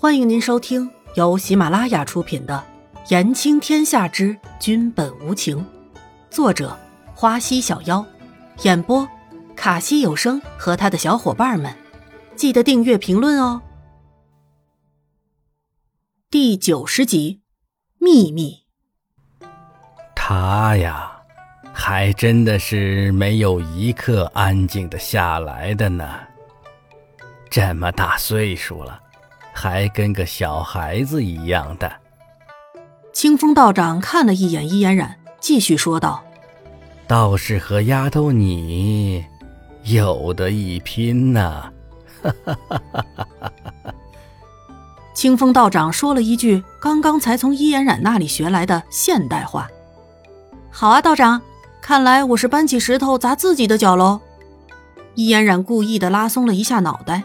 欢迎您收听由喜马拉雅出品的《言情天下之君本无情》，作者花溪小妖，演播卡西有声和他的小伙伴们。记得订阅、评论哦。第九十集，秘密。他呀，还真的是没有一刻安静的下来的呢。这么大岁数了。还跟个小孩子一样的。清风道长看了一眼伊嫣然，继续说道：“倒是和丫头你有的一拼呐！”哈哈哈哈哈哈！清风道长说了一句刚刚才从伊嫣然那里学来的现代话：“好啊，道长，看来我是搬起石头砸自己的脚喽。”伊嫣然故意的拉松了一下脑袋。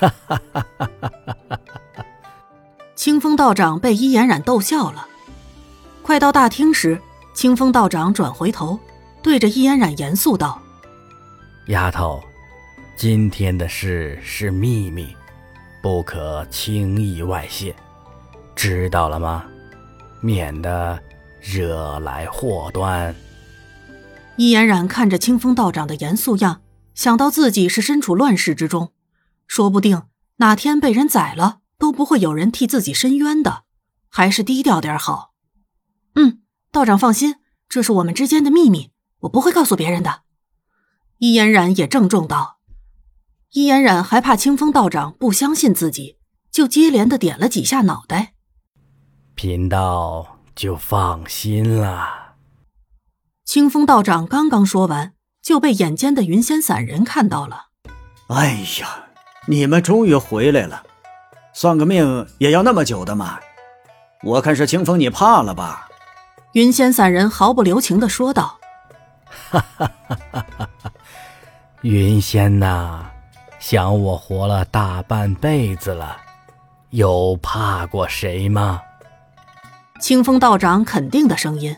哈哈哈哈哈哈！清风道长被伊嫣然逗笑了。快到大厅时，清风道长转回头，对着伊嫣然严肃道：“丫头，今天的事是秘密，不可轻易外泄，知道了吗？免得惹来祸端。”伊嫣然看着清风道长的严肃样，想到自己是身处乱世之中。说不定哪天被人宰了，都不会有人替自己申冤的，还是低调点好。嗯，道长放心，这是我们之间的秘密，我不会告诉别人的。伊嫣然也郑重道。伊嫣然还怕清风道长不相信自己，就接连的点了几下脑袋。贫道就放心了。清风道长刚刚说完，就被眼尖的云仙散人看到了。哎呀！你们终于回来了，算个命也要那么久的吗？我看是清风你怕了吧？云仙散人毫不留情的说道：“哈哈哈哈哈！云仙呐，想我活了大半辈子了，有怕过谁吗？”清风道长肯定的声音：“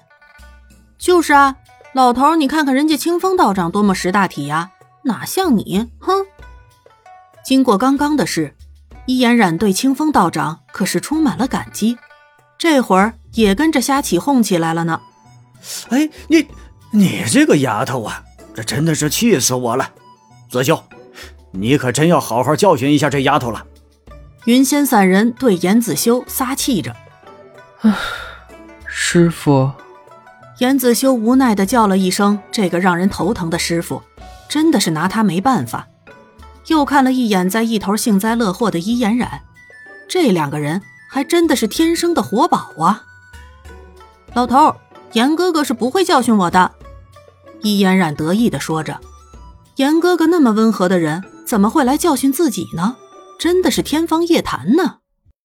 就是啊，老头，你看看人家清风道长多么识大体呀，哪像你，哼！”经过刚刚的事，伊嫣然对清风道长可是充满了感激，这会儿也跟着瞎起哄起来了呢。哎，你你这个丫头啊，这真的是气死我了！子修，你可真要好好教训一下这丫头了。云仙散人对严子修撒气着。唉，师傅。严子修无奈的叫了一声：“这个让人头疼的师傅，真的是拿他没办法。”又看了一眼在一头幸灾乐祸的伊嫣然，这两个人还真的是天生的活宝啊！老头，严哥哥是不会教训我的。伊嫣然得意的说着：“严哥哥那么温和的人，怎么会来教训自己呢？真的是天方夜谭呢。”